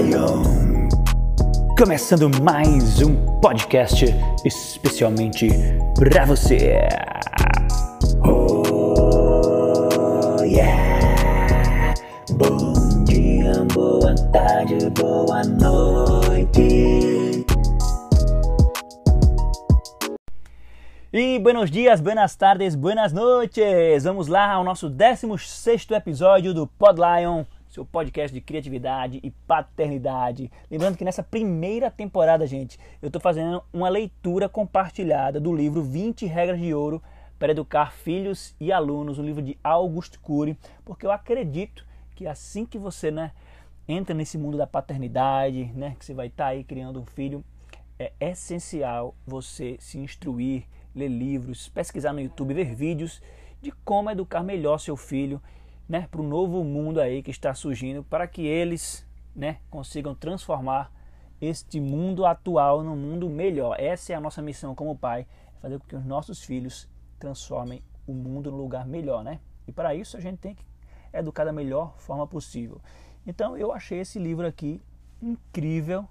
Lion. Começando mais um podcast especialmente para você. Oh yeah. Bom dia, boa tarde, boa noite. E buenos dias, buenas tardes, buenas noites! Vamos lá ao nosso 16 episódio do Pod Lion seu podcast de criatividade e paternidade. Lembrando que nessa primeira temporada, gente, eu estou fazendo uma leitura compartilhada do livro 20 Regras de Ouro para Educar Filhos e Alunos, um livro de Augusto Cury, porque eu acredito que assim que você né, entra nesse mundo da paternidade, né, que você vai estar tá aí criando um filho, é essencial você se instruir, ler livros, pesquisar no YouTube, ver vídeos de como educar melhor seu filho né, para o novo mundo aí que está surgindo, para que eles né, consigam transformar este mundo atual num mundo melhor. Essa é a nossa missão como pai, fazer com que os nossos filhos transformem o mundo num lugar melhor, né? E para isso a gente tem que educar da melhor forma possível. Então eu achei esse livro aqui incrível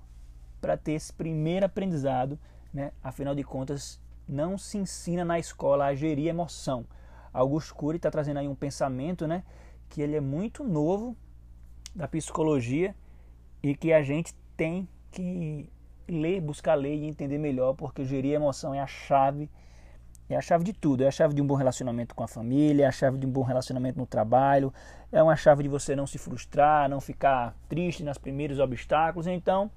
para ter esse primeiro aprendizado, né? Afinal de contas, não se ensina na escola a gerir emoção. Augusto Cury está trazendo aí um pensamento, né? Que ele é muito novo da psicologia e que a gente tem que ler, buscar ler e entender melhor, porque gerir emoção é a chave, é a chave de tudo, é a chave de um bom relacionamento com a família, é a chave de um bom relacionamento no trabalho, é uma chave de você não se frustrar, não ficar triste nos primeiros obstáculos. Então,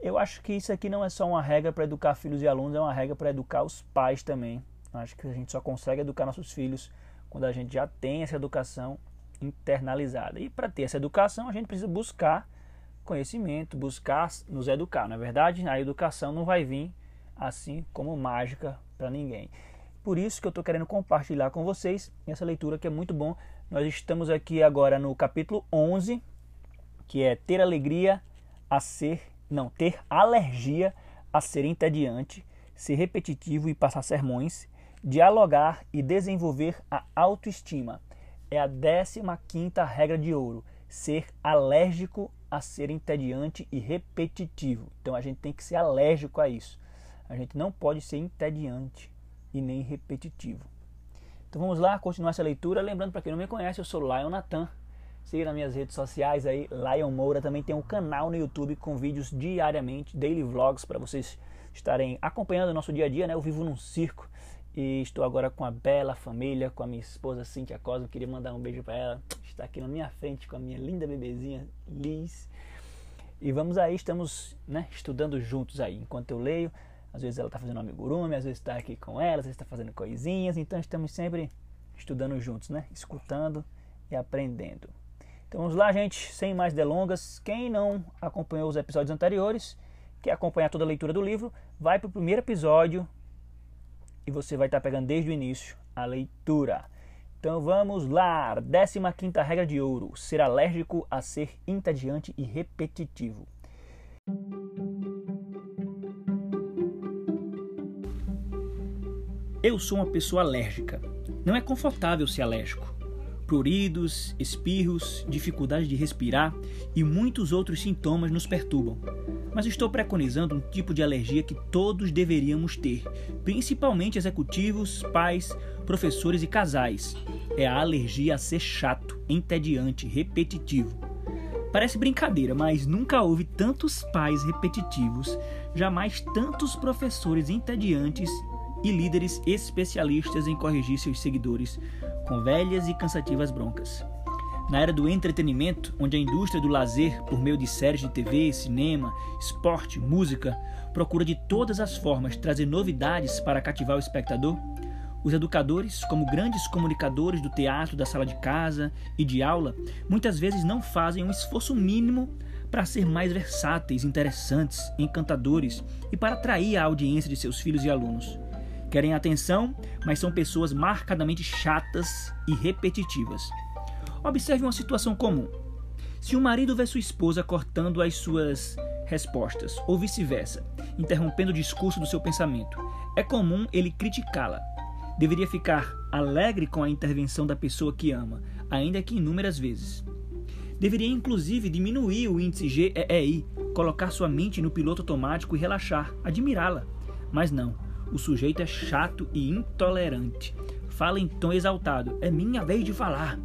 eu acho que isso aqui não é só uma regra para educar filhos e alunos, é uma regra para educar os pais também. Acho que a gente só consegue educar nossos filhos quando a gente já tem essa educação internalizada. E para ter essa educação, a gente precisa buscar conhecimento, buscar nos educar, não é verdade? A educação não vai vir assim como mágica para ninguém. Por isso que eu estou querendo compartilhar com vocês essa leitura que é muito bom. Nós estamos aqui agora no capítulo 11, que é ter alegria a ser, não, ter alergia a ser entediante, ser repetitivo e passar sermões Dialogar e desenvolver a autoestima é a 15ª regra de ouro. Ser alérgico a ser entediante e repetitivo. Então a gente tem que ser alérgico a isso. A gente não pode ser entediante e nem repetitivo. Então vamos lá, continuar essa leitura. Lembrando para quem não me conhece, eu sou Lion Natan. Siga nas minhas redes sociais aí, Lion Moura. Também tem um canal no YouTube com vídeos diariamente, daily vlogs, para vocês estarem acompanhando o nosso dia a dia. Né? Eu vivo num circo e estou agora com a bela família, com a minha esposa Cintia Cosmo. Queria mandar um beijo para ela. Está aqui na minha frente com a minha linda bebezinha Liz. E vamos aí, estamos né, estudando juntos aí. Enquanto eu leio, às vezes ela está fazendo amigurumi, às vezes está aqui com ela, às vezes está fazendo coisinhas. Então estamos sempre estudando juntos, né? Escutando e aprendendo. Então vamos lá, gente, sem mais delongas. Quem não acompanhou os episódios anteriores, quer acompanhar toda a leitura do livro, vai para o primeiro episódio e você vai estar pegando desde o início a leitura. Então vamos lá, 15 regra de ouro: ser alérgico a ser entediante e repetitivo. Eu sou uma pessoa alérgica. Não é confortável ser alérgico pruridos, espirros, dificuldade de respirar e muitos outros sintomas nos perturbam. Mas estou preconizando um tipo de alergia que todos deveríamos ter, principalmente executivos, pais, professores e casais. É a alergia a ser chato, entediante, repetitivo. Parece brincadeira, mas nunca houve tantos pais repetitivos, jamais tantos professores entediantes e líderes especialistas em corrigir seus seguidores com velhas e cansativas broncas. Na era do entretenimento, onde a indústria do lazer, por meio de séries de TV, cinema, esporte, música, procura de todas as formas trazer novidades para cativar o espectador, os educadores, como grandes comunicadores do teatro, da sala de casa e de aula, muitas vezes não fazem um esforço mínimo para ser mais versáteis, interessantes, encantadores e para atrair a audiência de seus filhos e alunos querem atenção, mas são pessoas marcadamente chatas e repetitivas. Observe uma situação comum. Se o marido vê sua esposa cortando as suas respostas, ou vice-versa, interrompendo o discurso do seu pensamento, é comum ele criticá-la. Deveria ficar alegre com a intervenção da pessoa que ama, ainda que inúmeras vezes. Deveria inclusive diminuir o índice GEI, colocar sua mente no piloto automático e relaxar, admirá-la. Mas não, o sujeito é chato e intolerante. Fala em tom exaltado: é minha vez de falar.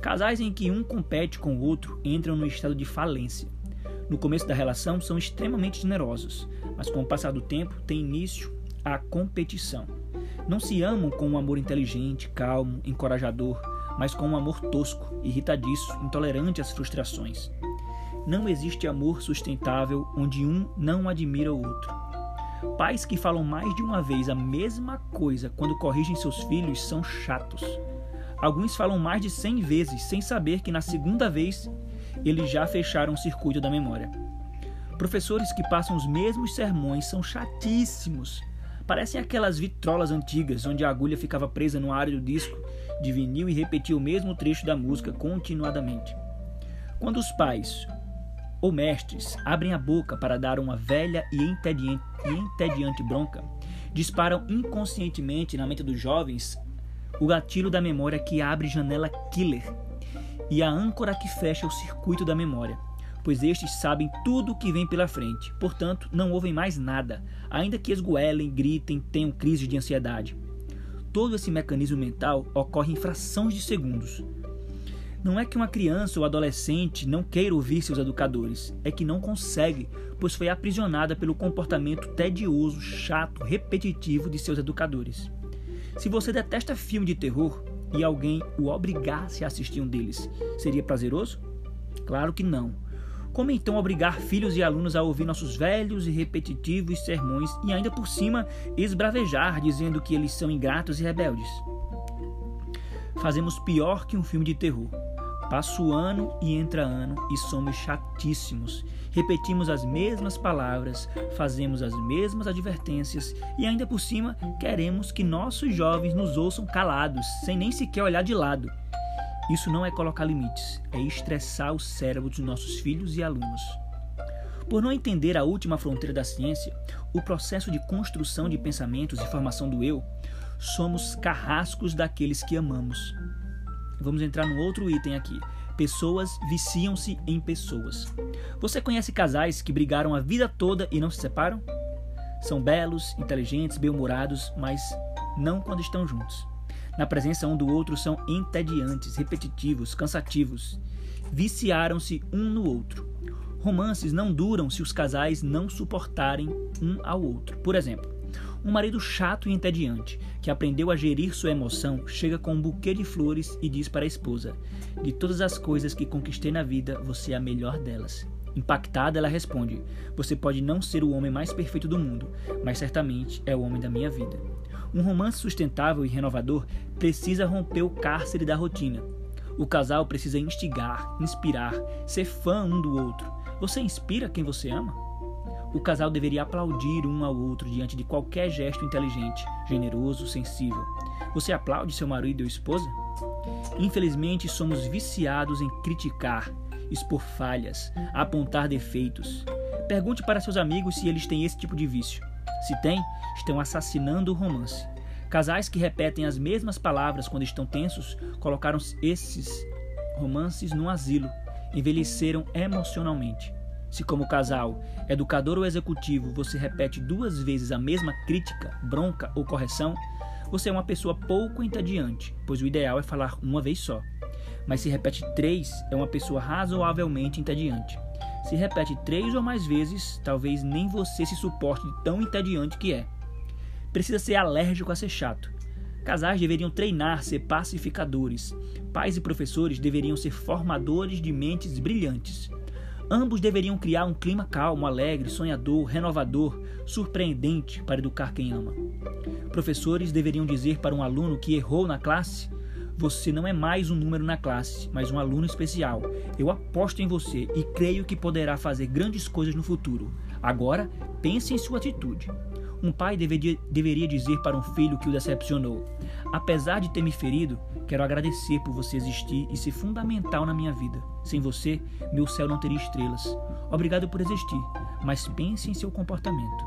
Casais em que um compete com o outro entram no estado de falência. No começo da relação são extremamente generosos, mas com o passar do tempo tem início a competição. Não se amam com um amor inteligente, calmo, encorajador, mas com um amor tosco, irritadiço, intolerante às frustrações. Não existe amor sustentável onde um não admira o outro. Pais que falam mais de uma vez a mesma coisa quando corrigem seus filhos são chatos. Alguns falam mais de cem vezes sem saber que na segunda vez eles já fecharam o circuito da memória. Professores que passam os mesmos sermões são chatíssimos. Parecem aquelas vitrolas antigas onde a agulha ficava presa no ar do disco de vinil e repetia o mesmo trecho da música continuadamente. Quando os pais ou mestres abrem a boca para dar uma velha e entediante, e entediante bronca, disparam inconscientemente na mente dos jovens o gatilho da memória que abre janela killer e a âncora que fecha o circuito da memória, pois estes sabem tudo o que vem pela frente, portanto não ouvem mais nada, ainda que esgoelem, gritem, tenham crise de ansiedade. Todo esse mecanismo mental ocorre em frações de segundos. Não é que uma criança ou adolescente não queira ouvir seus educadores, é que não consegue, pois foi aprisionada pelo comportamento tedioso, chato, repetitivo de seus educadores. Se você detesta filme de terror e alguém o obrigasse a assistir um deles, seria prazeroso? Claro que não. Como então obrigar filhos e alunos a ouvir nossos velhos e repetitivos sermões e ainda por cima esbravejar dizendo que eles são ingratos e rebeldes? Fazemos pior que um filme de terror. Passa o ano e entra ano e somos chatíssimos. Repetimos as mesmas palavras, fazemos as mesmas advertências e ainda por cima queremos que nossos jovens nos ouçam calados, sem nem sequer olhar de lado. Isso não é colocar limites, é estressar o cérebro dos nossos filhos e alunos. Por não entender a última fronteira da ciência, o processo de construção de pensamentos e formação do eu, somos carrascos daqueles que amamos. Vamos entrar no outro item aqui. Pessoas viciam-se em pessoas. Você conhece casais que brigaram a vida toda e não se separam? São belos, inteligentes, bem-humorados, mas não quando estão juntos na presença um do outro são entediantes, repetitivos, cansativos. Viciaram-se um no outro. Romances não duram se os casais não suportarem um ao outro. Por exemplo, um marido chato e entediante, que aprendeu a gerir sua emoção, chega com um buquê de flores e diz para a esposa: De todas as coisas que conquistei na vida, você é a melhor delas. Impactada, ela responde: Você pode não ser o homem mais perfeito do mundo, mas certamente é o homem da minha vida. Um romance sustentável e renovador precisa romper o cárcere da rotina. O casal precisa instigar, inspirar, ser fã um do outro. Você inspira quem você ama? O casal deveria aplaudir um ao outro diante de qualquer gesto inteligente, generoso, sensível. Você aplaude seu marido ou esposa? Infelizmente, somos viciados em criticar, expor falhas, apontar defeitos. Pergunte para seus amigos se eles têm esse tipo de vício. Se tem, estão assassinando o romance. Casais que repetem as mesmas palavras quando estão tensos colocaram esses romances no asilo, envelheceram emocionalmente. Se, como casal, educador ou executivo, você repete duas vezes a mesma crítica, bronca ou correção, você é uma pessoa pouco entediante, pois o ideal é falar uma vez só. Mas se repete três, é uma pessoa razoavelmente entediante. Se repete três ou mais vezes, talvez nem você se suporte de tão entediante que é. Precisa ser alérgico a ser chato. Casais deveriam treinar ser pacificadores. Pais e professores deveriam ser formadores de mentes brilhantes. Ambos deveriam criar um clima calmo, alegre, sonhador, renovador, surpreendente para educar quem ama. Professores deveriam dizer para um aluno que errou na classe você não é mais um número na classe, mas um aluno especial. Eu aposto em você e creio que poderá fazer grandes coisas no futuro. Agora, pense em sua atitude. Um pai deveria, deveria dizer para um filho que o decepcionou: Apesar de ter me ferido, Quero agradecer por você existir e ser fundamental na minha vida. Sem você, meu céu não teria estrelas. Obrigado por existir, mas pense em seu comportamento.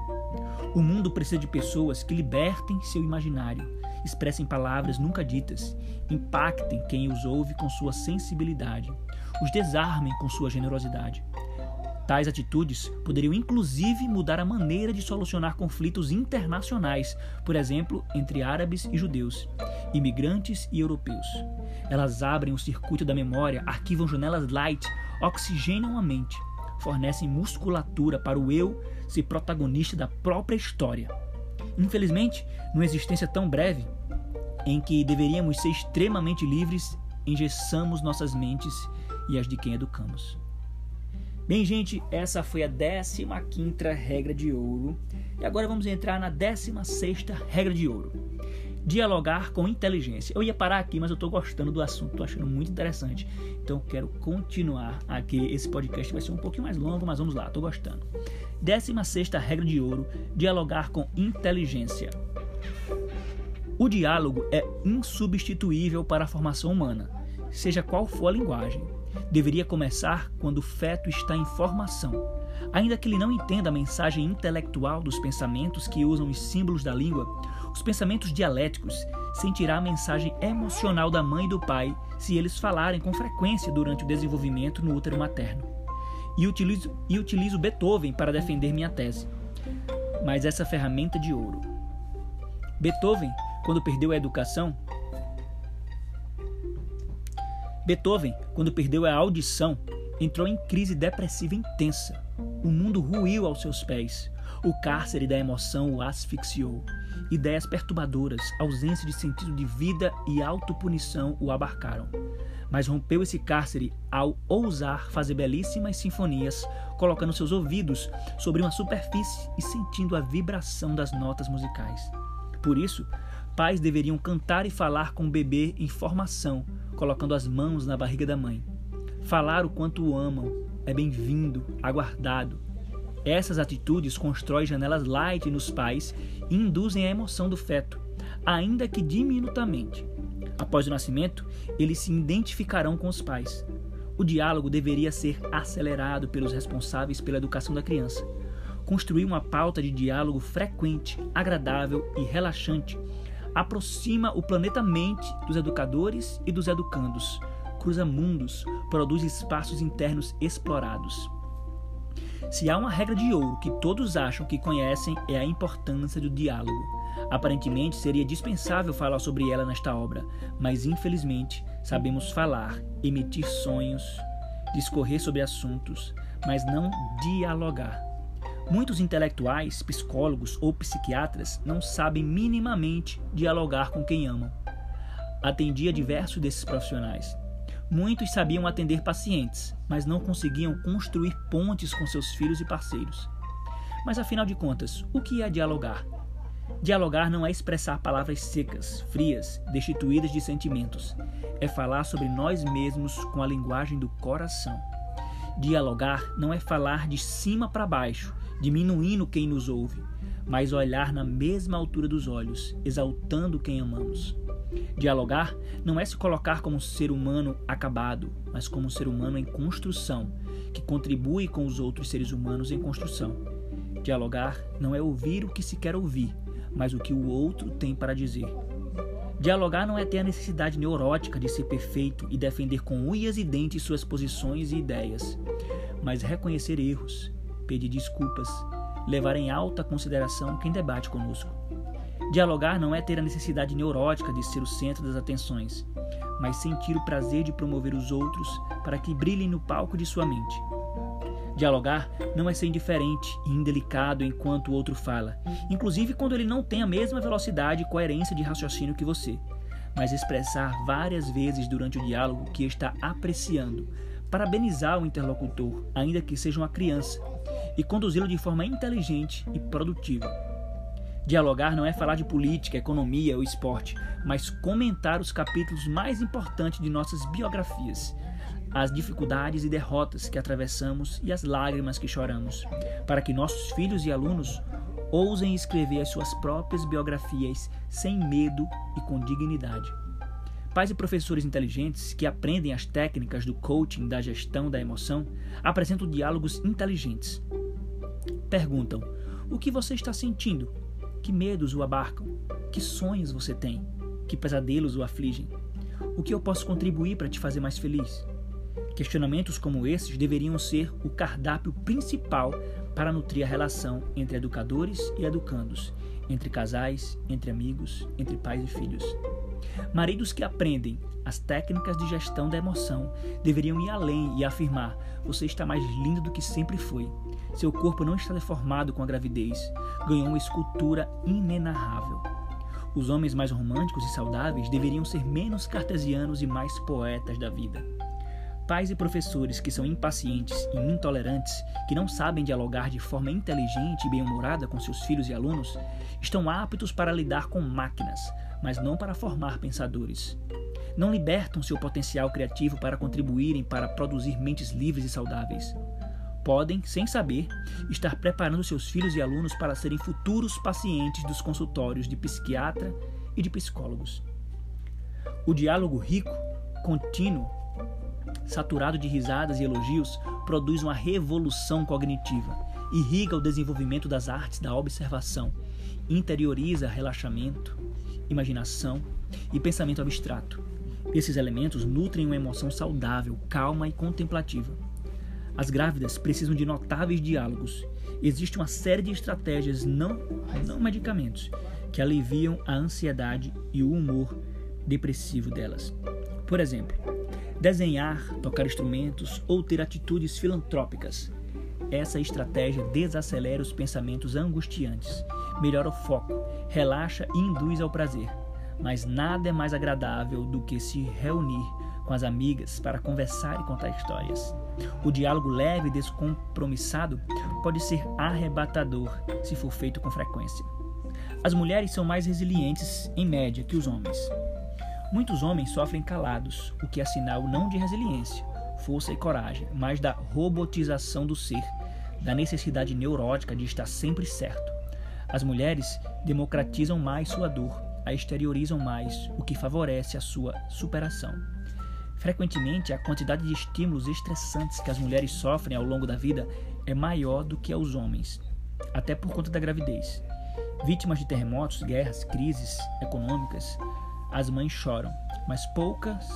O mundo precisa de pessoas que libertem seu imaginário, expressem palavras nunca ditas, impactem quem os ouve com sua sensibilidade, os desarmem com sua generosidade. Tais atitudes poderiam inclusive mudar a maneira de solucionar conflitos internacionais, por exemplo, entre árabes e judeus, imigrantes e europeus. Elas abrem o circuito da memória, arquivam janelas light, oxigenam a mente, fornecem musculatura para o eu ser protagonista da própria história. Infelizmente, numa existência tão breve, em que deveríamos ser extremamente livres, engessamos nossas mentes e as de quem educamos. Bem, gente, essa foi a 15 regra de ouro. E agora vamos entrar na 16 regra de ouro. Dialogar com inteligência. Eu ia parar aqui, mas eu estou gostando do assunto, estou achando muito interessante. Então quero continuar aqui. Esse podcast vai ser um pouquinho mais longo, mas vamos lá, estou gostando. 16 regra de ouro: dialogar com inteligência. O diálogo é insubstituível para a formação humana, seja qual for a linguagem deveria começar quando o feto está em formação. Ainda que ele não entenda a mensagem intelectual dos pensamentos que usam os símbolos da língua, os pensamentos dialéticos sentirá a mensagem emocional da mãe e do pai se eles falarem com frequência durante o desenvolvimento no útero materno. E utilizo, e utilizo Beethoven para defender minha tese. Mas essa ferramenta de ouro. Beethoven, quando perdeu a educação, Beethoven, quando perdeu a audição, entrou em crise depressiva intensa. O mundo ruiu aos seus pés. O cárcere da emoção o asfixiou. Ideias perturbadoras, ausência de sentido de vida e autopunição o abarcaram. Mas rompeu esse cárcere ao ousar fazer belíssimas sinfonias, colocando seus ouvidos sobre uma superfície e sentindo a vibração das notas musicais. Por isso, pais deveriam cantar e falar com o bebê em formação, colocando as mãos na barriga da mãe. Falar o quanto o amam é bem-vindo, aguardado. Essas atitudes constroem janelas light nos pais e induzem a emoção do feto, ainda que diminutamente. Após o nascimento, eles se identificarão com os pais. O diálogo deveria ser acelerado pelos responsáveis pela educação da criança. Construir uma pauta de diálogo frequente, agradável e relaxante aproxima o planeta mente dos educadores e dos educandos, cruza mundos, produz espaços internos explorados. Se há uma regra de ouro que todos acham que conhecem, é a importância do diálogo. Aparentemente seria dispensável falar sobre ela nesta obra, mas infelizmente sabemos falar, emitir sonhos, discorrer sobre assuntos, mas não dialogar. Muitos intelectuais, psicólogos ou psiquiatras não sabem minimamente dialogar com quem amam. Atendia diversos desses profissionais. Muitos sabiam atender pacientes, mas não conseguiam construir pontes com seus filhos e parceiros. Mas afinal de contas, o que é dialogar? Dialogar não é expressar palavras secas, frias, destituídas de sentimentos. É falar sobre nós mesmos com a linguagem do coração. Dialogar não é falar de cima para baixo, diminuindo quem nos ouve, mas olhar na mesma altura dos olhos, exaltando quem amamos. Dialogar não é se colocar como um ser humano acabado, mas como um ser humano em construção, que contribui com os outros seres humanos em construção. Dialogar não é ouvir o que se quer ouvir, mas o que o outro tem para dizer. Dialogar não é ter a necessidade neurótica de ser perfeito e defender com unhas e dentes suas posições e ideias, mas reconhecer erros, pedir desculpas, levar em alta consideração quem debate conosco. Dialogar não é ter a necessidade neurótica de ser o centro das atenções, mas sentir o prazer de promover os outros para que brilhem no palco de sua mente. Dialogar não é ser indiferente e indelicado enquanto o outro fala, inclusive quando ele não tem a mesma velocidade e coerência de raciocínio que você, mas expressar várias vezes durante o diálogo que está apreciando, parabenizar o interlocutor, ainda que seja uma criança, e conduzi-lo de forma inteligente e produtiva. Dialogar não é falar de política, economia ou esporte, mas comentar os capítulos mais importantes de nossas biografias, as dificuldades e derrotas que atravessamos e as lágrimas que choramos, para que nossos filhos e alunos ousem escrever as suas próprias biografias sem medo e com dignidade. Pais e professores inteligentes que aprendem as técnicas do coaching da gestão da emoção apresentam diálogos inteligentes. Perguntam: o que você está sentindo? Que medos o abarcam? Que sonhos você tem? Que pesadelos o afligem? O que eu posso contribuir para te fazer mais feliz? Questionamentos como esses deveriam ser o cardápio principal para nutrir a relação entre educadores e educandos, entre casais, entre amigos, entre pais e filhos. Maridos que aprendem as técnicas de gestão da emoção deveriam ir além e afirmar: você está mais lindo do que sempre foi. Seu corpo não está deformado com a gravidez, ganhou uma escultura inenarrável. Os homens mais românticos e saudáveis deveriam ser menos cartesianos e mais poetas da vida. Pais e professores que são impacientes e intolerantes, que não sabem dialogar de forma inteligente e bem-humorada com seus filhos e alunos, estão aptos para lidar com máquinas, mas não para formar pensadores. Não libertam seu potencial criativo para contribuírem para produzir mentes livres e saudáveis. Podem, sem saber, estar preparando seus filhos e alunos para serem futuros pacientes dos consultórios de psiquiatra e de psicólogos. O diálogo rico, contínuo, saturado de risadas e elogios, produz uma revolução cognitiva, irriga o desenvolvimento das artes da observação, interioriza relaxamento, imaginação e pensamento abstrato. Esses elementos nutrem uma emoção saudável, calma e contemplativa. As grávidas precisam de notáveis diálogos. Existe uma série de estratégias, não, não medicamentos, que aliviam a ansiedade e o humor depressivo delas. Por exemplo, desenhar, tocar instrumentos ou ter atitudes filantrópicas. Essa estratégia desacelera os pensamentos angustiantes, melhora o foco, relaxa e induz ao prazer. Mas nada é mais agradável do que se reunir com as amigas para conversar e contar histórias. O diálogo leve e descompromissado pode ser arrebatador se for feito com frequência. As mulheres são mais resilientes, em média, que os homens. Muitos homens sofrem calados, o que é sinal não de resiliência, força e coragem, mas da robotização do ser, da necessidade neurótica de estar sempre certo. As mulheres democratizam mais sua dor, a exteriorizam mais, o que favorece a sua superação. Frequentemente, a quantidade de estímulos estressantes que as mulheres sofrem ao longo da vida é maior do que aos homens, até por conta da gravidez. Vítimas de terremotos, guerras, crises econômicas, as mães choram, mas poucas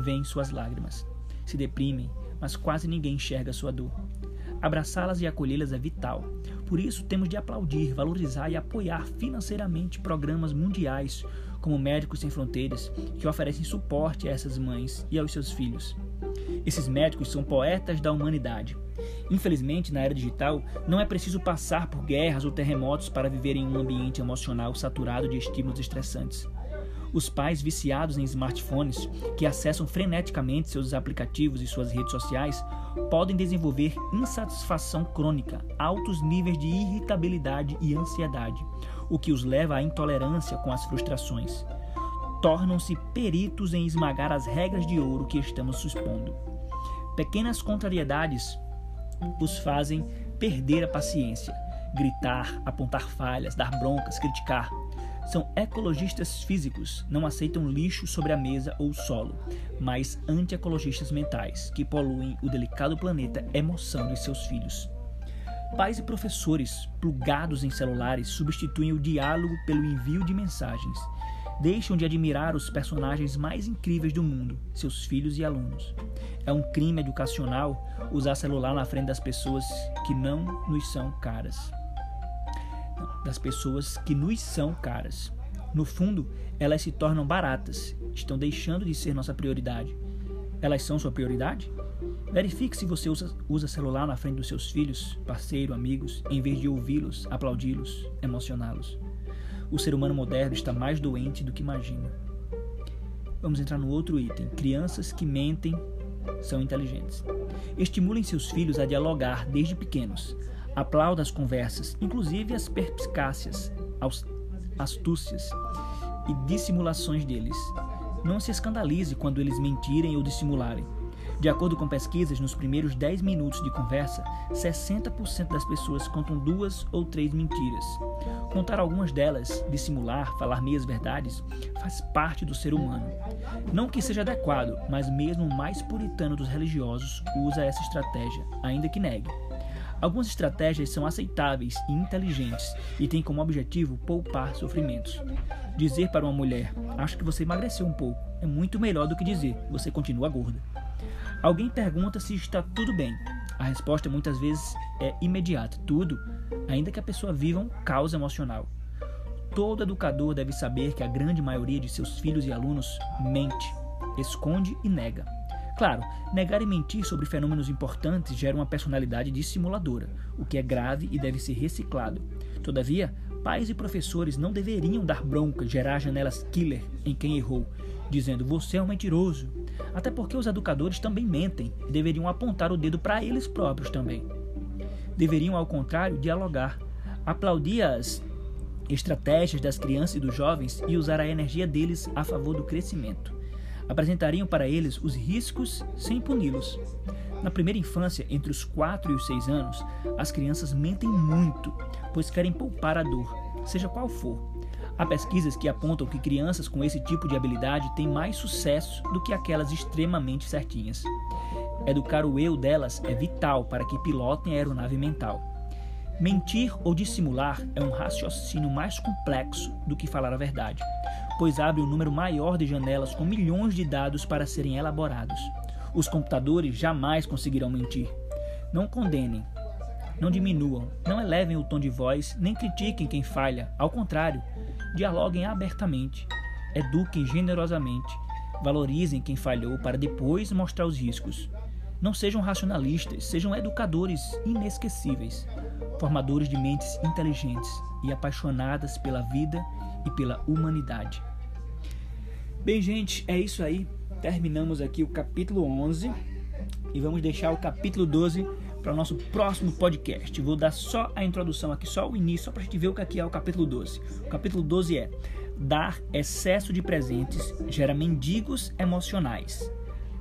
veem suas lágrimas. Se deprimem, mas quase ninguém enxerga sua dor. Abraçá-las e acolhê-las é vital. Por isso, temos de aplaudir, valorizar e apoiar financeiramente programas mundiais, como Médicos Sem Fronteiras, que oferecem suporte a essas mães e aos seus filhos. Esses médicos são poetas da humanidade. Infelizmente, na era digital, não é preciso passar por guerras ou terremotos para viver em um ambiente emocional saturado de estímulos estressantes. Os pais viciados em smartphones, que acessam freneticamente seus aplicativos e suas redes sociais, podem desenvolver insatisfação crônica, altos níveis de irritabilidade e ansiedade, o que os leva à intolerância com as frustrações. Tornam-se peritos em esmagar as regras de ouro que estamos supondo. Pequenas contrariedades os fazem perder a paciência, gritar, apontar falhas, dar broncas, criticar. São ecologistas físicos, não aceitam lixo sobre a mesa ou solo, mas anti-ecologistas mentais, que poluem o delicado planeta emoção de seus filhos. Pais e professores, plugados em celulares, substituem o diálogo pelo envio de mensagens. Deixam de admirar os personagens mais incríveis do mundo, seus filhos e alunos. É um crime educacional usar celular na frente das pessoas que não nos são caras das pessoas que nos são caras. No fundo, elas se tornam baratas, estão deixando de ser nossa prioridade. Elas são sua prioridade? Verifique se você usa, usa celular na frente dos seus filhos, parceiro, amigos, em vez de ouvi-los, aplaudi-los, emocioná-los. O ser humano moderno está mais doente do que imagina. Vamos entrar no outro item: crianças que mentem são inteligentes. Estimulem seus filhos a dialogar desde pequenos, Aplauda as conversas, inclusive as perspicácias, astúcias e dissimulações deles. Não se escandalize quando eles mentirem ou dissimularem. De acordo com pesquisas, nos primeiros 10 minutos de conversa, 60% das pessoas contam duas ou três mentiras. Contar algumas delas, dissimular, falar meias verdades, faz parte do ser humano. Não que seja adequado, mas mesmo o mais puritano dos religiosos usa essa estratégia, ainda que negue. Algumas estratégias são aceitáveis e inteligentes e têm como objetivo poupar sofrimentos. Dizer para uma mulher, acho que você emagreceu um pouco, é muito melhor do que dizer, você continua gorda. Alguém pergunta se está tudo bem. A resposta muitas vezes é imediata, tudo, ainda que a pessoa viva um caos emocional. Todo educador deve saber que a grande maioria de seus filhos e alunos mente, esconde e nega. Claro, negar e mentir sobre fenômenos importantes gera uma personalidade dissimuladora, o que é grave e deve ser reciclado. Todavia, pais e professores não deveriam dar bronca, gerar janelas killer em quem errou, dizendo você é um mentiroso. Até porque os educadores também mentem e deveriam apontar o dedo para eles próprios também. Deveriam, ao contrário, dialogar, aplaudir as estratégias das crianças e dos jovens e usar a energia deles a favor do crescimento apresentariam para eles os riscos sem puni-los. Na primeira infância, entre os 4 e os 6 anos, as crianças mentem muito, pois querem poupar a dor, seja qual for. Há pesquisas que apontam que crianças com esse tipo de habilidade têm mais sucesso do que aquelas extremamente certinhas. Educar o eu delas é vital para que pilotem a aeronave mental. Mentir ou dissimular é um raciocínio mais complexo do que falar a verdade pois abre um número maior de janelas com milhões de dados para serem elaborados. Os computadores jamais conseguirão mentir. Não condenem, não diminuam, não elevem o tom de voz, nem critiquem quem falha. Ao contrário, dialoguem abertamente, eduquem generosamente, valorizem quem falhou para depois mostrar os riscos. Não sejam racionalistas, sejam educadores inesquecíveis, formadores de mentes inteligentes e apaixonadas pela vida e pela humanidade. Bem, gente, é isso aí. Terminamos aqui o capítulo 11 e vamos deixar o capítulo 12 para o nosso próximo podcast. Vou dar só a introdução aqui, só o início, só para a gente ver o que aqui é o capítulo 12. O capítulo 12 é Dar excesso de presentes gera mendigos emocionais.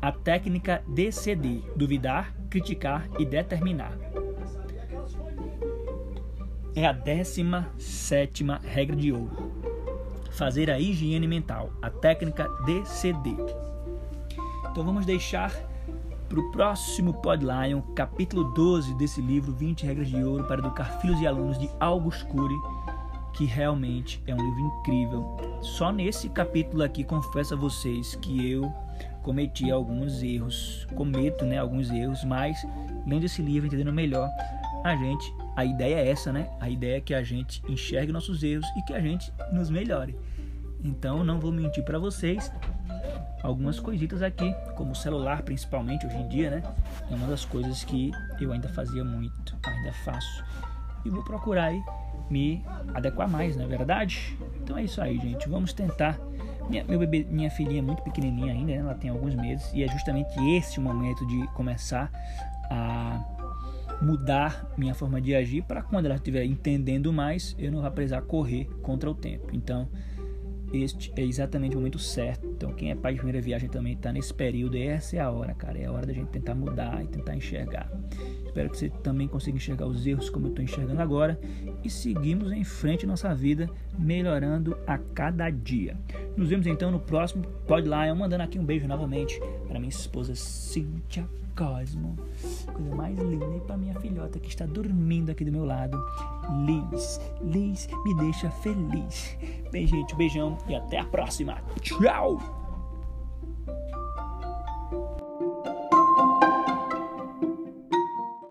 A técnica DCD: duvidar, criticar e determinar. É a 17 regra de ouro fazer a higiene mental, a técnica DCD. Então vamos deixar para o próximo Podlion, capítulo 12 desse livro, 20 regras de ouro para educar filhos e alunos de August Cury, que realmente é um livro incrível. Só nesse capítulo aqui confesso a vocês que eu cometi alguns erros, cometo, né, alguns erros, mas lendo esse livro, entendendo melhor, a gente a ideia é essa, né? A ideia é que a gente enxergue nossos erros e que a gente nos melhore. Então, não vou mentir para vocês. Algumas coisitas aqui, como o celular, principalmente hoje em dia, né? É uma das coisas que eu ainda fazia muito, ainda faço. E vou procurar aí me adequar mais, não é verdade? Então é isso aí, gente. Vamos tentar. Minha, meu bebê, minha filhinha é muito pequenininha ainda, né? ela tem alguns meses e é justamente esse o momento de começar a mudar minha forma de agir para quando ela estiver entendendo mais, eu não vou precisar correr contra o tempo. Então, este é exatamente o momento certo. Então, quem é pai de primeira viagem também está nesse período. Essa é a hora, cara. É a hora da gente tentar mudar e tentar enxergar. Espero que você também consiga enxergar os erros como eu estou enxergando agora e seguimos em frente nossa vida, melhorando a cada dia. Nos vemos então no próximo Pod Lion. Mandando aqui um beijo novamente para minha esposa Cíntia Cosmo. Coisa mais linda. E para minha filhota que está dormindo aqui do meu lado, Liz. Liz me deixa feliz. Bem, gente, um beijão e até a próxima. Tchau!